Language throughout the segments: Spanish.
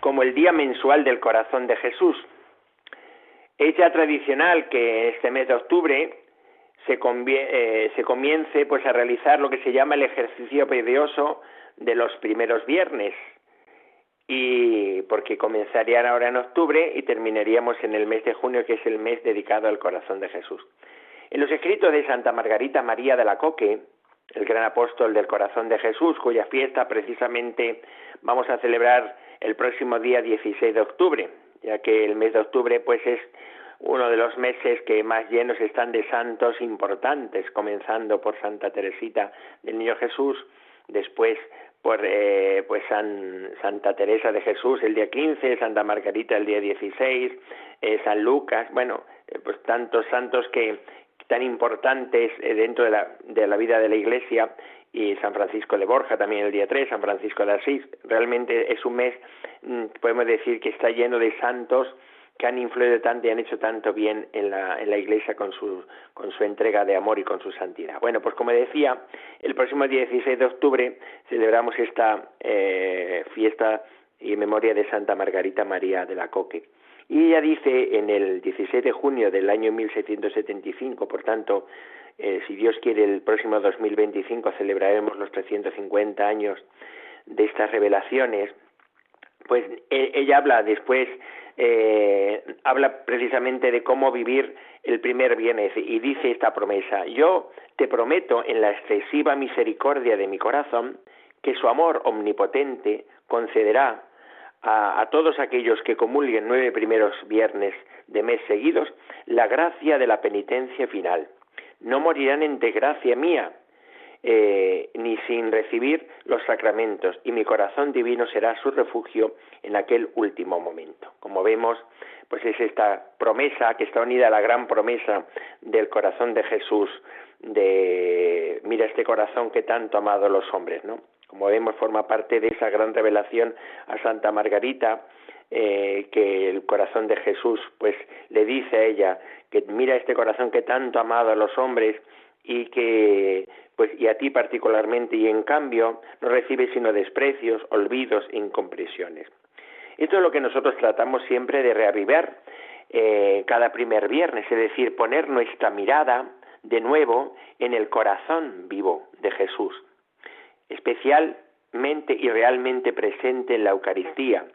como el día mensual del corazón de Jesús. Es ya tradicional que este mes de octubre se, eh, se comience pues a realizar lo que se llama el ejercicio pedioso de los primeros viernes y porque comenzarían ahora en octubre y terminaríamos en el mes de junio que es el mes dedicado al corazón de Jesús. En los escritos de Santa Margarita María de la Coque, el gran apóstol del corazón de Jesús, cuya fiesta precisamente vamos a celebrar el próximo día 16 de octubre, ya que el mes de octubre pues es uno de los meses que más llenos están de santos importantes, comenzando por Santa Teresita del Niño Jesús, después por eh, pues San, Santa Teresa de Jesús el día 15, Santa Margarita el día 16, eh, San Lucas, bueno, eh, pues tantos santos que tan importantes dentro de la, de la vida de la Iglesia y San Francisco de Borja también el día 3, San Francisco de Asís. Realmente es un mes, mm, podemos decir, que está lleno de santos que han influido tanto y han hecho tanto bien en la, en la Iglesia con su, con su entrega de amor y con su santidad. Bueno, pues como decía, el próximo día 16 de octubre celebramos esta eh, fiesta y memoria de Santa Margarita María de la Coque. Y ella dice en el 16 de junio del año 1775, por tanto, eh, si Dios quiere, el próximo 2025 celebraremos los 350 años de estas revelaciones, pues e, ella habla después, eh, habla precisamente de cómo vivir el primer viernes y dice esta promesa, yo te prometo en la excesiva misericordia de mi corazón que su amor omnipotente concederá a, a, todos aquellos que comulguen nueve primeros viernes de mes seguidos la gracia de la penitencia final no morirán en desgracia mía, eh, ni sin recibir los sacramentos, y mi corazón divino será su refugio en aquel último momento. Como vemos, pues es esta promesa que está unida a la gran promesa del corazón de Jesús, de mira este corazón que tanto ha amado los hombres, ¿no? Como vemos, forma parte de esa gran revelación a Santa Margarita, eh, que el corazón de Jesús pues le dice a ella que mira este corazón que tanto ha amado a los hombres y que pues y a ti particularmente y en cambio no recibe sino desprecios, olvidos e incomprensiones. Esto es lo que nosotros tratamos siempre de reavivar eh, cada primer viernes, es decir, poner nuestra mirada de nuevo en el corazón vivo de Jesús, especialmente y realmente presente en la Eucaristía,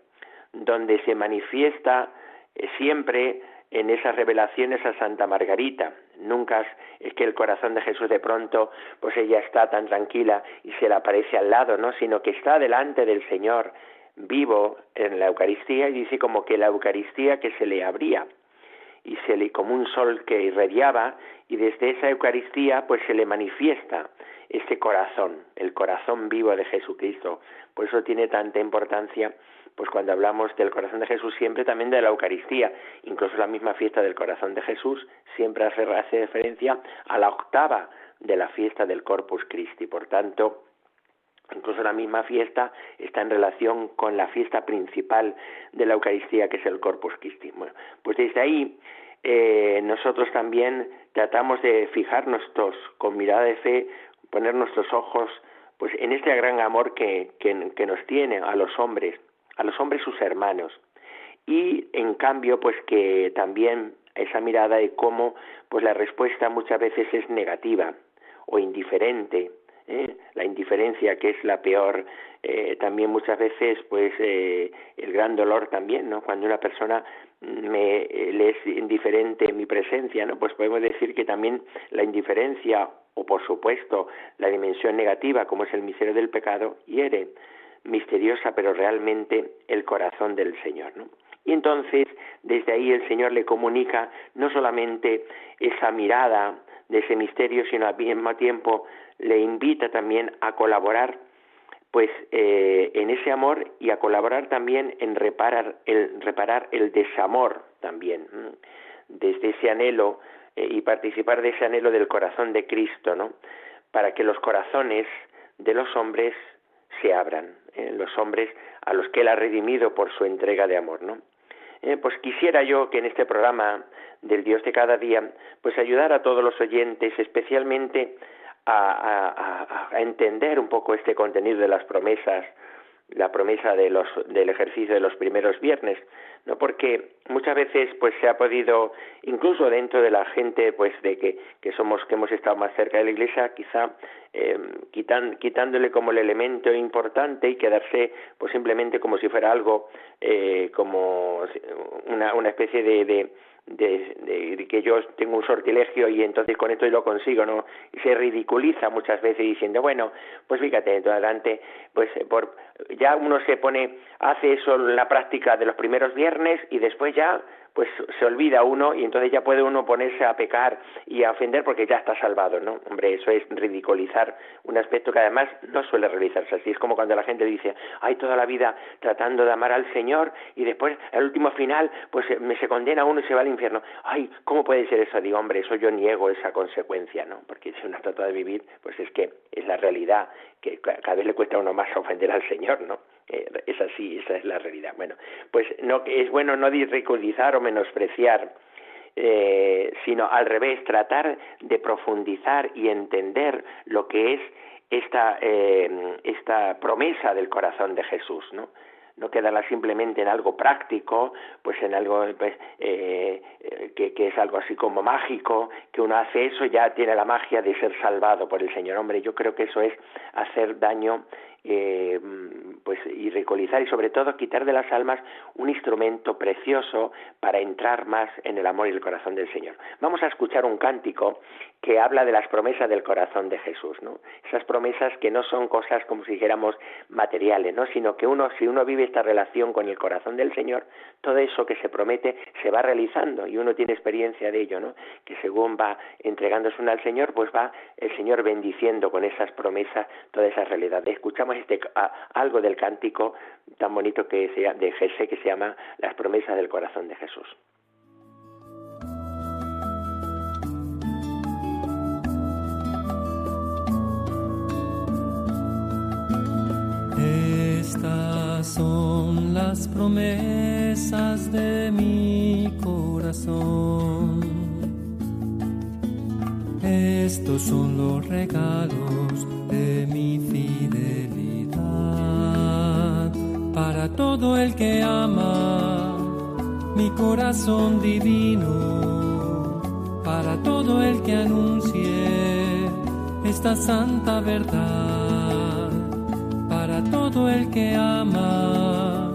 donde se manifiesta eh, siempre en esas revelaciones a Santa Margarita. Nunca es que el corazón de Jesús de pronto, pues ella está tan tranquila y se le aparece al lado, ¿no? Sino que está delante del Señor, vivo en la Eucaristía y dice como que la Eucaristía que se le abría y se le como un sol que irradiaba y desde esa Eucaristía pues se le manifiesta ese corazón, el corazón vivo de Jesucristo. Por eso tiene tanta importancia pues cuando hablamos del corazón de Jesús siempre también de la Eucaristía, incluso la misma fiesta del corazón de Jesús siempre hace, referencia a la octava de la fiesta del Corpus Christi. Por tanto, incluso la misma fiesta está en relación con la fiesta principal de la Eucaristía, que es el Corpus Christi. Bueno, pues desde ahí eh, nosotros también tratamos de fijarnos todos con mirada de fe, poner nuestros ojos pues en este gran amor que, que nos tiene a los hombres a los hombres sus hermanos. Y en cambio, pues que también esa mirada de cómo pues la respuesta muchas veces es negativa o indiferente, ¿eh? la indiferencia que es la peor, eh, también muchas veces pues eh, el gran dolor también, ¿no? Cuando una persona me le es indiferente en mi presencia, ¿no? Pues podemos decir que también la indiferencia o por supuesto la dimensión negativa como es el miserio del pecado hiere misteriosa, pero realmente el corazón del Señor. ¿no? Y entonces, desde ahí el Señor le comunica no solamente esa mirada de ese misterio, sino al mismo tiempo le invita también a colaborar pues eh, en ese amor y a colaborar también en reparar el, reparar el desamor también, desde ese anhelo eh, y participar de ese anhelo del corazón de Cristo, ¿no? Para que los corazones de los hombres se abran, eh, los hombres a los que Él ha redimido por su entrega de amor, ¿no? pues quisiera yo que en este programa del Dios de cada día, pues ayudar a todos los oyentes, especialmente a, entender un poco este contenido de las promesas, la promesa de los, del ejercicio de los primeros viernes, no porque muchas veces pues se ha podido incluso dentro de la gente pues de que, que somos que hemos estado más cerca de la iglesia quizá eh, quitándole como el elemento importante y quedarse pues simplemente como si fuera algo eh, como una, una especie de de, que yo tengo un sortilegio y entonces con esto lo consigo, ¿no? Y se ridiculiza muchas veces diciendo, bueno, pues fíjate, entonces adelante, pues por, ya uno se pone, hace eso en la práctica de los primeros viernes y después ya pues se olvida uno y entonces ya puede uno ponerse a pecar y a ofender porque ya está salvado, ¿no? Hombre, eso es ridiculizar un aspecto que además no suele realizarse así. Es como cuando la gente dice, hay toda la vida tratando de amar al Señor y después, al último final, pues me se condena uno y se va al infierno. Ay, ¿cómo puede ser eso? Digo, hombre, eso yo niego esa consecuencia, ¿no? Porque si uno trata de vivir, pues es que es la realidad que cada vez le cuesta a uno más ofender al Señor, ¿no? Eh, es así, esa es la realidad. Bueno, pues no es bueno no ridiculizar o menospreciar, eh, sino al revés, tratar de profundizar y entender lo que es esta, eh, esta promesa del corazón de Jesús, ¿no? no quedarla simplemente en algo práctico, pues en algo pues, eh, que, que, es algo así como mágico, que uno hace eso ya tiene la magia de ser salvado por el Señor. Hombre, yo creo que eso es hacer daño eh, pues y y sobre todo quitar de las almas un instrumento precioso para entrar más en el amor y el corazón del Señor. Vamos a escuchar un cántico que habla de las promesas del corazón de Jesús, ¿no? Esas promesas que no son cosas como si dijéramos materiales, ¿no? Sino que uno, si uno vive esta relación con el corazón del Señor, todo eso que se promete se va realizando y uno tiene experiencia de ello, ¿no? Que según va entregándose uno al Señor, pues va el Señor bendiciendo con esas promesas toda esa realidad. Escuchamos este, algo del cántico tan bonito que sea de Jesús que se llama Las promesas del corazón de Jesús. Estas son las promesas de mi corazón. Estos son los regalos todo el que ama mi corazón divino, para todo el que anuncie esta santa verdad, para todo el que ama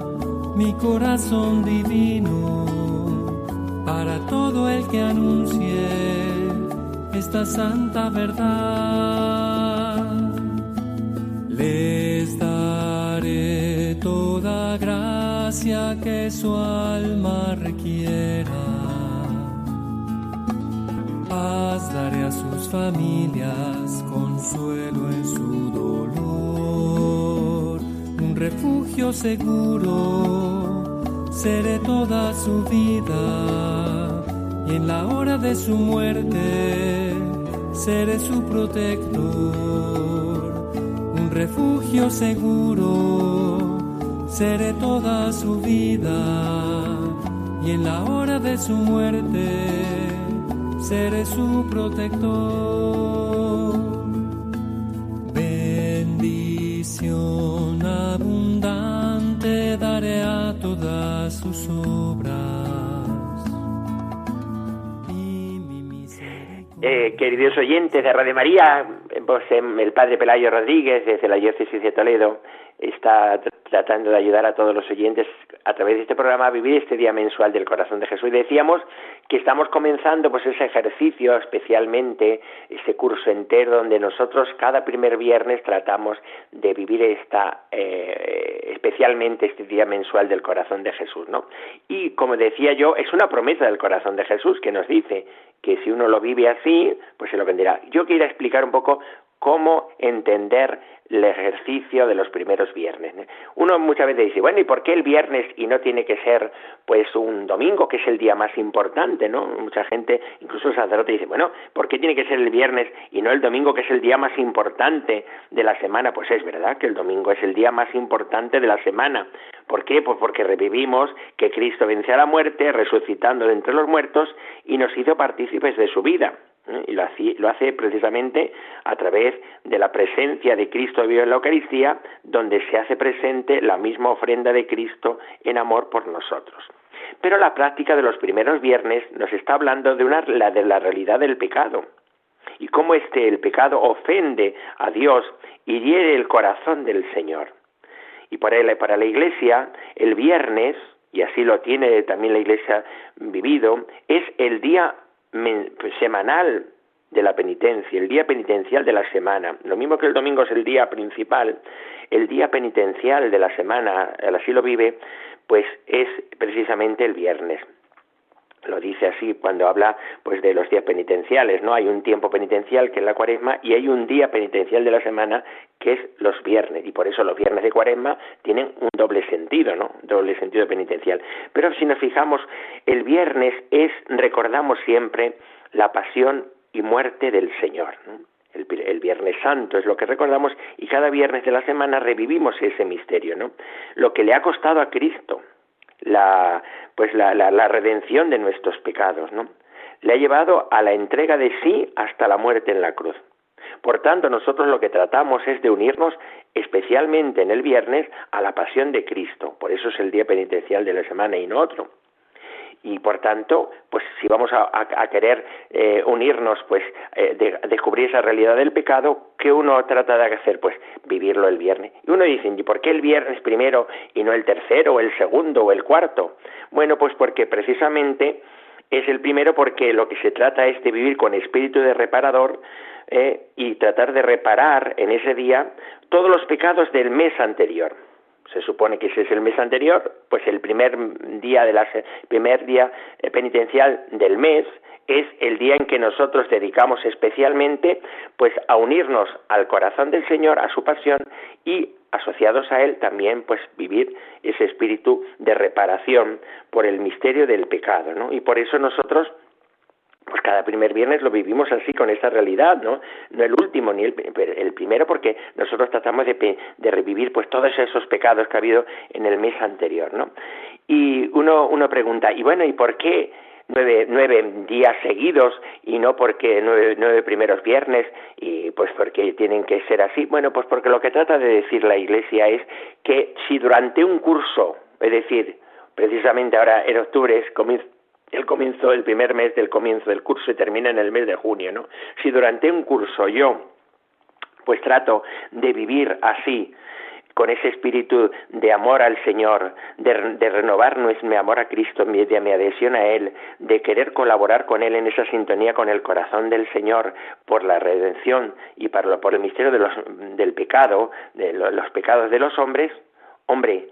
mi corazón divino, para todo el que anuncie esta santa verdad. Que su alma requiera. Paz daré a sus familias, consuelo en su dolor, un refugio seguro, seré toda su vida. Y en la hora de su muerte seré su protector, un refugio seguro, seré toda su vida y en la hora de su muerte seré su protector. Bendición abundante daré a todas sus obras Eh, queridos oyentes de Radio María, el padre Pelayo Rodríguez desde la diócesis de Toledo está tratando de ayudar a todos los oyentes a través de este programa a vivir este día mensual del corazón de Jesús. Y decíamos que estamos comenzando pues ese ejercicio, especialmente ese curso entero donde nosotros cada primer viernes tratamos de vivir esta eh, especialmente este día mensual del corazón de Jesús, ¿no? Y como decía yo, es una promesa del corazón de Jesús que nos dice que si uno lo vive así, pues se lo venderá. Yo quiero explicar un poco cómo entender el ejercicio de los primeros viernes. Uno muchas veces dice, bueno, ¿y por qué el viernes y no tiene que ser pues un domingo, que es el día más importante, ¿no? Mucha gente, incluso el sacerdote dice, bueno, ¿por qué tiene que ser el viernes y no el domingo, que es el día más importante de la semana? Pues es verdad que el domingo es el día más importante de la semana. ¿Por qué? Pues porque revivimos que Cristo venció a la muerte, resucitando de entre los muertos y nos hizo partícipes de su vida. ¿Eh? y lo hace, lo hace, precisamente a través de la presencia de Cristo vivo en la Eucaristía, donde se hace presente la misma ofrenda de Cristo en amor por nosotros. Pero la práctica de los primeros viernes nos está hablando de, una, la, de la realidad del pecado y cómo este el pecado ofende a Dios y hiere el corazón del Señor. Y para, para la Iglesia, el viernes, y así lo tiene también la Iglesia vivido, es el día semanal de la penitencia, el día penitencial de la semana. Lo mismo que el domingo es el día principal, el día penitencial de la semana, así lo vive, pues es precisamente el viernes lo dice así cuando habla pues de los días penitenciales, ¿no? Hay un tiempo penitencial que es la Cuaresma y hay un día penitencial de la semana que es los viernes y por eso los viernes de Cuaresma tienen un doble sentido, ¿no? Doble sentido penitencial. Pero si nos fijamos, el viernes es recordamos siempre la pasión y muerte del Señor, El, el, Viernes Santo es lo que recordamos y cada viernes de la semana revivimos ese misterio, ¿no? Lo que le ha costado a Cristo, la, pues la, la, redención de nuestros pecados, ¿no? Le ha llevado a la entrega de sí hasta la muerte en la cruz. Por tanto, nosotros lo que tratamos es de unirnos especialmente en el viernes a la pasión de Cristo. Por eso es el día penitencial de la semana y no otro y por tanto, pues si vamos a, querer eh, unirnos, pues eh, de, descubrir esa realidad del pecado, ¿qué uno trata de hacer? Pues vivirlo el viernes. Y uno dice, ¿y por qué el viernes primero y no el tercero, o el segundo o el cuarto? Bueno, pues porque precisamente es el primero porque lo que se trata es de vivir con espíritu de reparador eh, y tratar de reparar en ese día todos los pecados del mes anterior se supone que ese es el mes anterior, pues el primer día de la, primer día eh, penitencial del mes es el día en que nosotros dedicamos especialmente pues a unirnos al corazón del Señor, a su pasión y asociados a él también pues vivir ese espíritu de reparación por el misterio del pecado, ¿no? Y por eso nosotros pues cada primer viernes lo vivimos así con esa realidad, ¿no? No el último ni el, el primero porque nosotros tratamos de, de, revivir pues todos esos pecados que ha habido en el mes anterior, ¿no? Y uno, uno pregunta, y bueno, ¿y por qué nueve, nueve días seguidos y no porque nueve, nueve primeros viernes y pues porque tienen que ser así? Bueno, pues porque lo que trata de decir la Iglesia es que si durante un curso, es decir, precisamente ahora en octubre es el comienzo, el primer mes del comienzo del curso y termina en el mes de junio, ¿no? Si durante un curso yo pues trato de vivir así, con ese espíritu de amor al Señor, de, de renovar mi amor a Cristo, mi, de mi adhesión a Él, de querer colaborar con Él en esa sintonía con el corazón del Señor por la redención y por, por el misterio de los, del pecado, de los pecados de los hombres, hombre,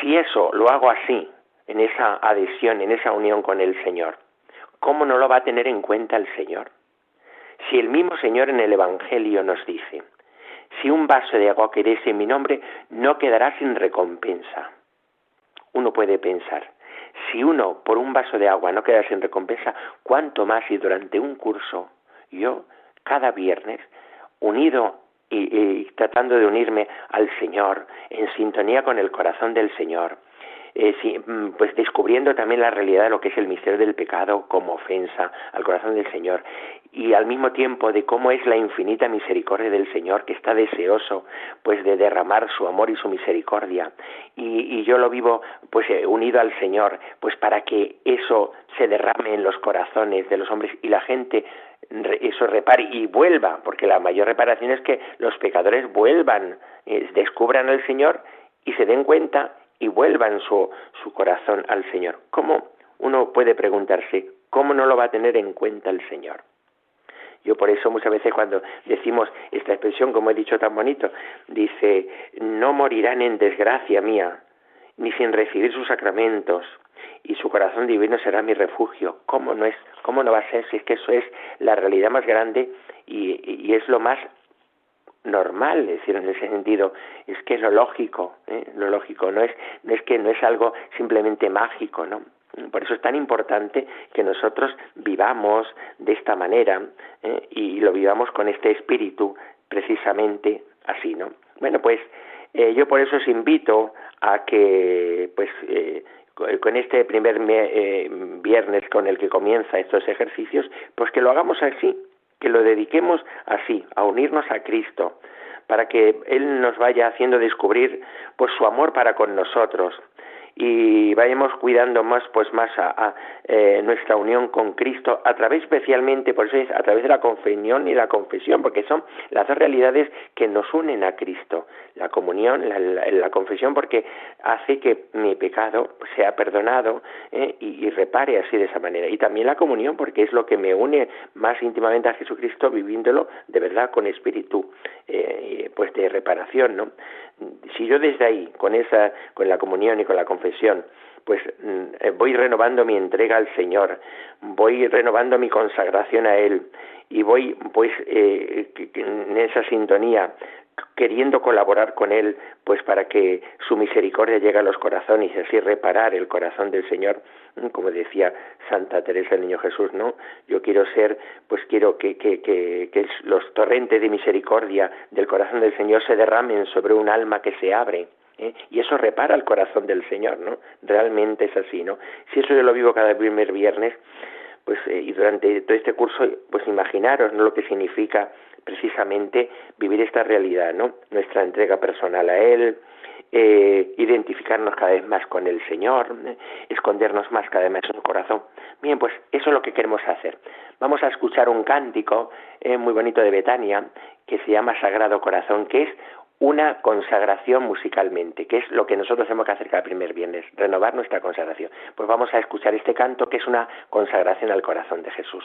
si eso lo hago así, en esa adhesión, en esa unión con el Señor. ¿Cómo no lo va a tener en cuenta el Señor? Si el mismo Señor en el Evangelio nos dice, si un vaso de agua querés en mi nombre, no quedará sin recompensa. Uno puede pensar, si uno por un vaso de agua no queda sin recompensa, ¿cuánto más si durante un curso yo, cada viernes, unido y, tratando de unirme al Señor, en sintonía con el corazón del Señor, eh, mm, pues descubriendo también la realidad de lo que es el misterio del pecado como ofensa al corazón del Señor y al mismo tiempo de cómo es la infinita misericordia del Señor que está deseoso pues de derramar su amor y su misericordia. Y, yo lo vivo pues eh, unido al Señor pues para que eso se derrame en los corazones de los hombres y la gente eso repare y vuelva porque la mayor reparación es que los pecadores vuelvan eh, descubran al Señor y se den cuenta y vuelvan su, su corazón al Señor. ¿Cómo uno puede preguntarse, cómo no lo va a tener en cuenta el Señor? Yo por eso muchas veces cuando decimos esta expresión, como he dicho tan bonito, dice, no morirán en desgracia mía, ni sin recibir sus sacramentos, y su corazón divino será mi refugio. ¿Cómo no es? ¿Cómo no va a ser si es que eso es la realidad más grande y, y es lo más normal, es decir, en ese sentido, es que es lo lógico, ¿eh? lo lógico, no es, no es que no es algo simplemente mágico, ¿no? Por eso es tan importante que nosotros vivamos de esta manera ¿eh? y lo vivamos con este espíritu precisamente así, ¿no? Bueno, pues eh, yo por eso os invito a que, pues, eh, con este primer eh, viernes con el que comienza estos ejercicios, pues que lo hagamos así, que lo dediquemos así, a unirnos a Cristo, para que Él nos vaya haciendo descubrir pues su amor para con nosotros, y vayamos cuidando más pues más a, eh, nuestra unión con Cristo a través especialmente por eso es a través de la confesión y la confesión porque son las dos realidades que nos unen a Cristo. La comunión la, confesión porque hace que mi pecado sea perdonado eh, y, repare así de esa manera. Y también la comunión porque es lo que me une más íntimamente a Jesucristo viviéndolo de verdad con espíritu eh, pues de reparación no si yo desde ahí, con esa, con la comunión y con la confesión, pues mm, eh, voy renovando mi entrega al Señor, voy renovando mi consagración a Él y voy pues eh, en esa sintonía queriendo colaborar con Él, pues para que su misericordia llegue a los corazones y así reparar el corazón del Señor, como decía Santa Teresa del Niño Jesús, ¿no? Yo quiero ser, pues quiero que, que, que, que los torrentes de misericordia del corazón del Señor se derramen sobre un alma que se abre, ¿eh? y eso repara el corazón del Señor, ¿no? Realmente es así, ¿no? Si eso yo lo vivo cada primer viernes, pues eh, y durante todo este curso, pues imaginaros ¿no? lo que significa precisamente vivir esta realidad, ¿no? Nuestra entrega personal a Él, eh, identificarnos cada vez más con el Señor, ¿eh? escondernos más cada vez más en su corazón. Bien, pues eso es lo que queremos hacer. Vamos a escuchar un cántico eh, muy bonito de Betania que se llama Sagrado Corazón, que es una consagración musicalmente, que es lo que nosotros tenemos que hacer cada primer viernes, renovar nuestra consagración. Pues vamos a escuchar este canto que es una consagración al corazón de Jesús.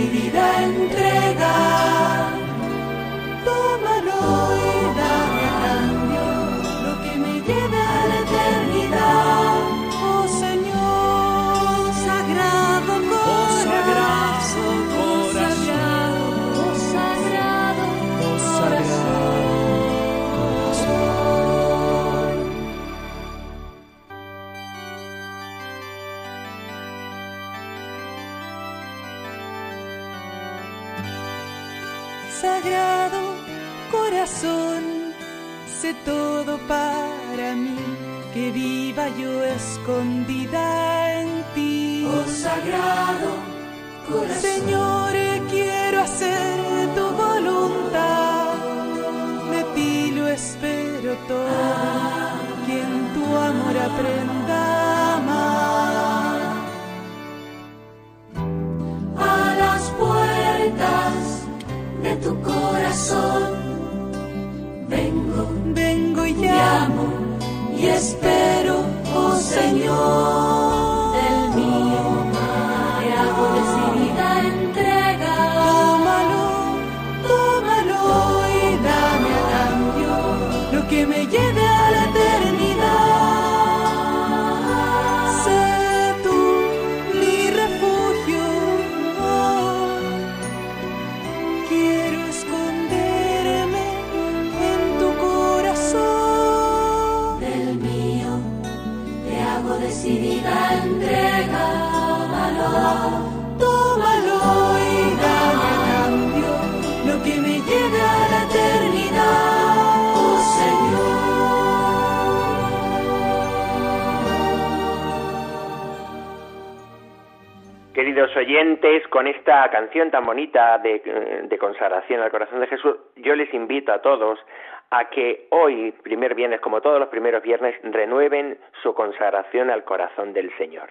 Hago decidida entrega. Yo escondida en ti. Oh sagrado corazón, Señor, quiero hacer tu voluntad, de ti lo espero todo, que en tu amor aprenda a amar. a las puertas de tu corazón vengo, Vengo y llamo y espero, Señor, esta canción tan bonita de, de, consagración al corazón de Jesús, yo les invito a todos a que hoy, primer viernes, como todos los primeros viernes, renueven su consagración al corazón del Señor.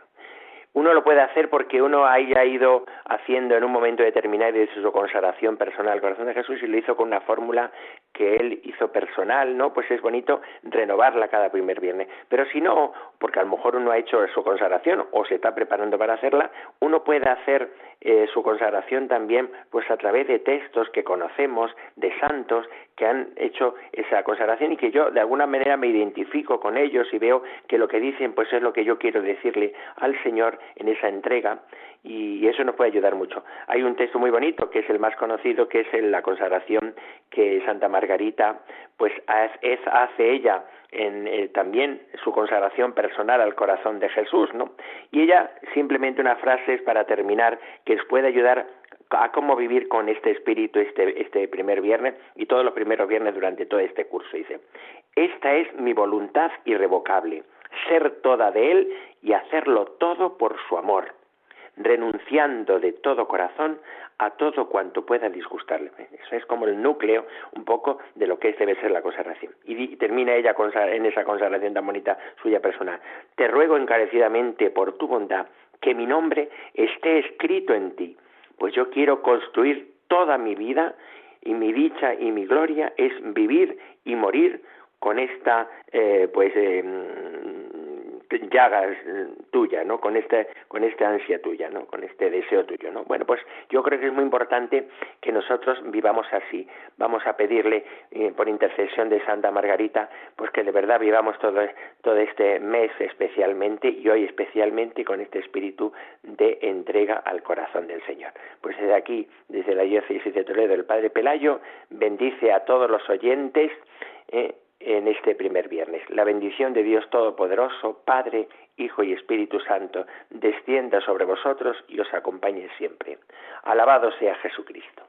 Uno lo puede hacer porque uno haya ido haciendo en un momento determinado de su consagración personal al corazón de Jesús y lo hizo con una fórmula que él hizo personal, ¿no? Pues es bonito renovarla cada primer viernes. Pero si no, porque a lo mejor uno ha hecho su consagración o se está preparando para hacerla, uno puede hacer eh, su consagración también pues a través de textos que conocemos, de santos que han hecho esa consagración y que yo de alguna manera me identifico con ellos y veo que lo que dicen pues es lo que yo quiero decirle al Señor en esa entrega y eso nos puede ayudar mucho. Hay un texto muy bonito que es el más conocido que es la consagración que Santa Margarita pues hace ella en eh, también su consagración personal al corazón de Jesús, ¿no? Y ella simplemente una frase es para terminar que les puede ayudar a cómo vivir con este espíritu este, este primer viernes y todos los primeros viernes durante todo este curso. Dice, esta es mi voluntad irrevocable, ser toda de Él y hacerlo todo por su amor, renunciando de todo corazón a todo cuanto pueda disgustarle. Eso es como el núcleo un poco de lo que debe ser la consagración. Y, termina ella en esa consagración tan bonita suya personal. Te ruego encarecidamente por tu bondad que mi nombre esté escrito en ti, pues yo quiero construir toda mi vida y mi dicha y mi gloria es vivir y morir con esta eh, pues eh, llagas tuya, ¿no? Con este, con esta ansia tuya, ¿no? Con este deseo tuyo, ¿no? Bueno, pues yo creo que es muy importante que nosotros vivamos así. Vamos a pedirle eh, por intercesión de Santa Margarita, pues que de verdad vivamos todo, todo este mes especialmente y hoy especialmente con este espíritu de entrega al corazón del Señor. Pues desde aquí, desde la diócesis de Toledo, el Padre Pelayo bendice a todos los oyentes. Eh, en este primer viernes. La bendición de Dios Todopoderoso, Padre, Hijo y Espíritu Santo, descienda sobre vosotros y os acompañe siempre. Alabado sea Jesucristo.